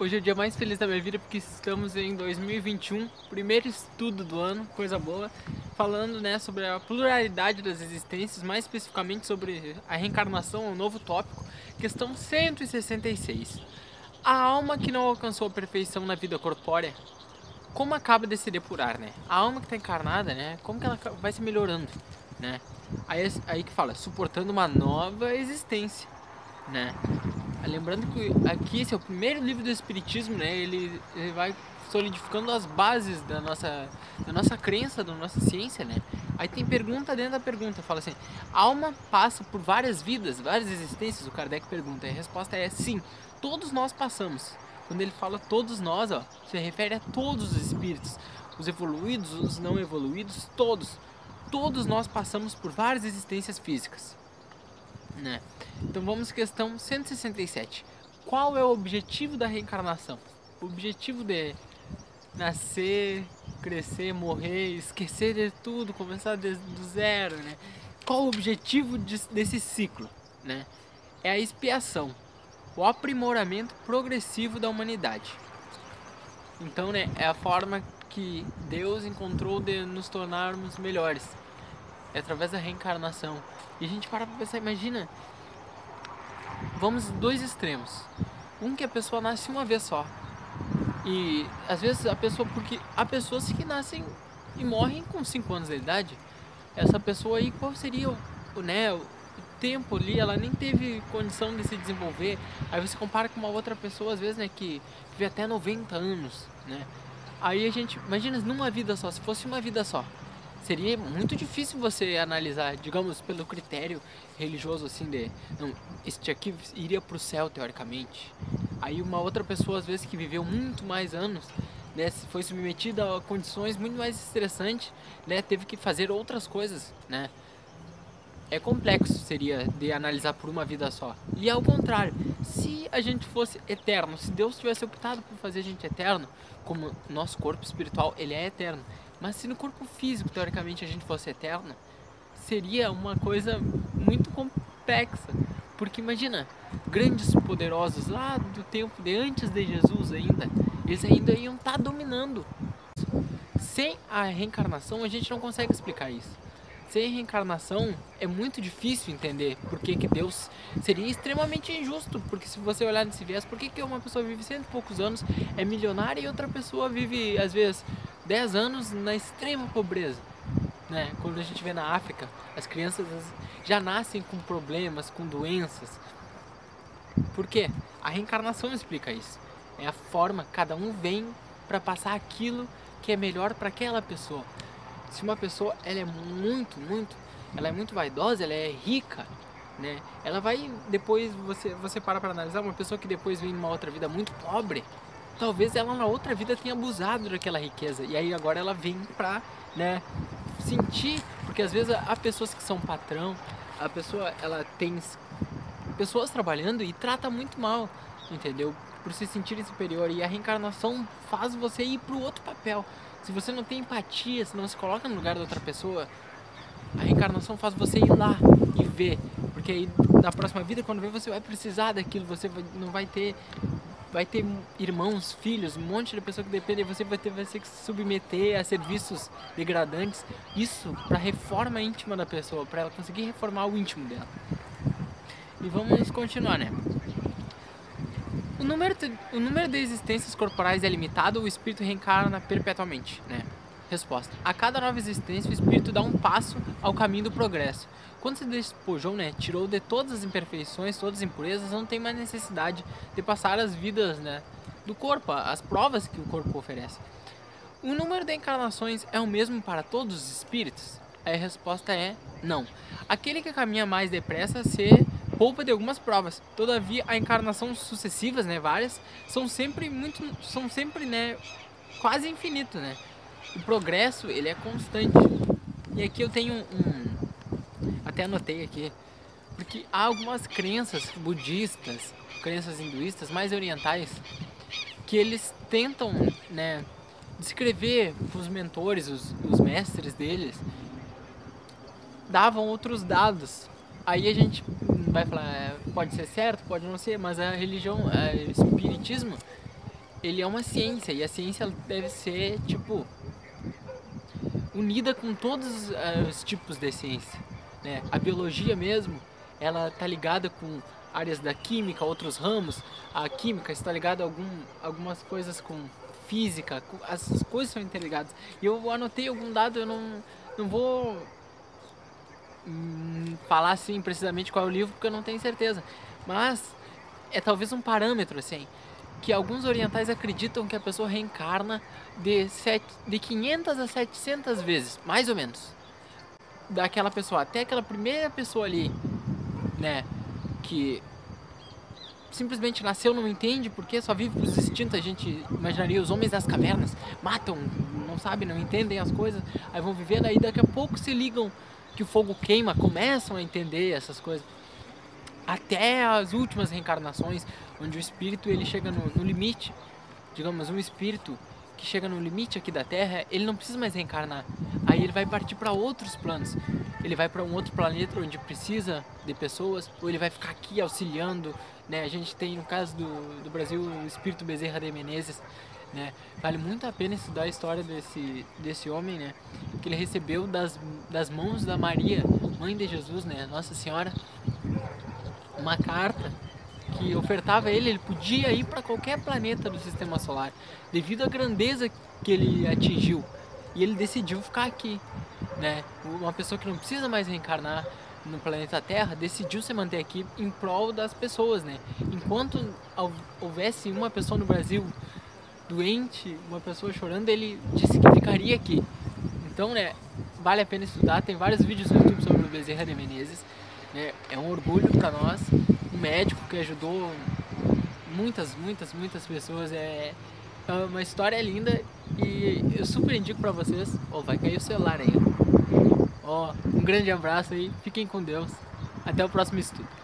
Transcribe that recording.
Hoje é o dia mais feliz da minha vida porque estamos em 2021, primeiro estudo do ano, coisa boa, falando né, sobre a pluralidade das existências, mais especificamente sobre a reencarnação, um novo tópico, questão 166. A alma que não alcançou a perfeição na vida corpórea, como acaba de se depurar, né? A alma que está encarnada, né? Como que ela vai se melhorando, né? Aí, aí que fala, suportando uma nova existência, né? Lembrando que aqui esse é o primeiro livro do Espiritismo, né? Ele, ele vai solidificando as bases da nossa, da nossa crença, da nossa ciência, né? Aí tem pergunta dentro da pergunta, fala assim: alma passa por várias vidas, várias existências? O Kardec pergunta. E a resposta é sim, todos nós passamos. Quando ele fala todos nós, ó, se refere a todos os espíritos, os evoluídos, os não evoluídos, todos. Todos nós passamos por várias existências físicas, né? Então vamos questão 167. Qual é o objetivo da reencarnação? O objetivo de nascer, crescer, morrer, esquecer de tudo, começar desde do zero, né? Qual o objetivo de, desse ciclo, né? É a expiação, o aprimoramento progressivo da humanidade. Então, né, é a forma que Deus encontrou de nos tornarmos melhores. É através da reencarnação. E a gente para pra pensar, imagina vamos dois extremos. Um que a pessoa nasce uma vez só. E às vezes a pessoa, porque há pessoas que nascem e morrem com 5 anos de idade. Essa pessoa aí, qual seria o, né, o tempo ali? Ela nem teve condição de se desenvolver. Aí você compara com uma outra pessoa, às vezes, né, que vive até 90 anos, né? Aí a gente, imagina numa vida só, se fosse uma vida só seria muito difícil você analisar, digamos, pelo critério religioso assim de, não, este aqui iria para o céu teoricamente. Aí uma outra pessoa às vezes que viveu muito mais anos, né, foi submetida a condições muito mais estressantes, né, teve que fazer outras coisas, né? É complexo seria de analisar por uma vida só. E ao contrário, se a gente fosse eterno, se Deus tivesse optado por fazer a gente eterno, como nosso corpo espiritual, ele é eterno, mas se no corpo físico, teoricamente, a gente fosse eterno, seria uma coisa muito complexa. Porque imagina, grandes poderosos lá do tempo de antes de Jesus ainda, eles ainda iam estar tá dominando. Sem a reencarnação, a gente não consegue explicar isso. Sem reencarnação, é muito difícil entender por que, que Deus seria extremamente injusto. Porque se você olhar nesse viés, por que, que uma pessoa vive cento e poucos anos, é milionária e outra pessoa vive, às vezes, 10 anos na extrema pobreza. Né? Quando a gente vê na África, as crianças já nascem com problemas, com doenças. Por quê? A reencarnação explica isso. É a forma, cada um vem para passar aquilo que é melhor para aquela pessoa. Se uma pessoa ela é muito, muito, ela é muito vaidosa, ela é rica, né? Ela vai depois você você para para analisar uma pessoa que depois vem numa outra vida muito pobre, talvez ela na outra vida tenha abusado daquela riqueza e aí agora ela vem pra, né, sentir, porque às vezes há pessoas que são patrão, a pessoa ela tem pessoas trabalhando e trata muito mal, entendeu? Por se sentir superior e a reencarnação faz você ir pro outro papel. Se você não tem empatia, se não se coloca no lugar da outra pessoa, a reencarnação faz você ir lá e ver, porque aí na próxima vida quando vem você vai precisar daquilo, você não vai ter vai ter irmãos, filhos, um monte de pessoa que depende, você vai ter, vai ter que se submeter a serviços degradantes. Isso para reforma íntima da pessoa, para ela conseguir reformar o íntimo dela. E vamos continuar, né? O número, o número de existências corporais é limitado, o espírito reencarna perpetuamente, né? Resposta: A cada nova existência, o espírito dá um passo ao caminho do progresso. Quando se despojou, né, tirou de todas as imperfeições, todas as impurezas, não tem mais necessidade de passar as vidas, né, do corpo, as provas que o corpo oferece. O número de encarnações é o mesmo para todos os espíritos? A resposta é não. Aquele que caminha mais depressa se poupa de algumas provas. Todavia, a encarnação sucessivas, né, várias, são sempre muito, são sempre, né, quase infinito, né? O progresso ele é constante. E aqui eu tenho um, até anotei aqui, porque há algumas crenças budistas, crenças hinduístas mais orientais, que eles tentam, né, descrever os mentores, os, os mestres deles, davam outros dados. Aí a gente vai falar, é, pode ser certo, pode não ser, mas a religião, o espiritismo, ele é uma ciência e a ciência deve ser, tipo, unida com todos uh, os tipos de ciência. Né? A biologia mesmo, ela tá ligada com áreas da química, outros ramos. A química está ligada a algum, algumas coisas com física, as coisas são interligadas. E eu anotei algum dado, eu não, não vou hum, falar assim precisamente qual é o livro porque eu não tenho certeza. Mas é talvez um parâmetro assim que alguns orientais acreditam que a pessoa reencarna de, sete, de 500 a 700 vezes, mais ou menos. Daquela pessoa, até aquela primeira pessoa ali, né, que simplesmente nasceu, não entende porque só vive os instintos, a gente imaginaria os homens das cavernas, matam, não sabem, não entendem as coisas, aí vão vivendo, aí daqui a pouco se ligam que o fogo queima, começam a entender essas coisas até as últimas reencarnações, onde o espírito ele chega no, no limite, digamos, um espírito que chega no limite aqui da Terra, ele não precisa mais reencarnar. Aí ele vai partir para outros planos. Ele vai para um outro planeta onde precisa de pessoas, ou ele vai ficar aqui auxiliando. Né? A gente tem, no caso do, do Brasil, o espírito Bezerra de Menezes. Né? Vale muito a pena estudar a história desse, desse homem, né? que ele recebeu das, das mãos da Maria, mãe de Jesus, né? Nossa Senhora, uma carta que ofertava a ele, ele podia ir para qualquer planeta do sistema solar, devido à grandeza que ele atingiu. E ele decidiu ficar aqui, né? Uma pessoa que não precisa mais reencarnar no planeta Terra decidiu se manter aqui em prol das pessoas, né? Enquanto houvesse uma pessoa no Brasil doente, uma pessoa chorando, ele disse que ficaria aqui. Então, né, vale a pena estudar. Tem vários vídeos no YouTube sobre o Bezerra de Menezes. Né? É um orgulho para nós, um médico que ajudou muitas, muitas, muitas pessoas. É, é uma história linda e eu super indico para vocês. Oh, vai cair o celular aí. Ó, oh, um grande abraço aí, fiquem com Deus. Até o próximo estudo.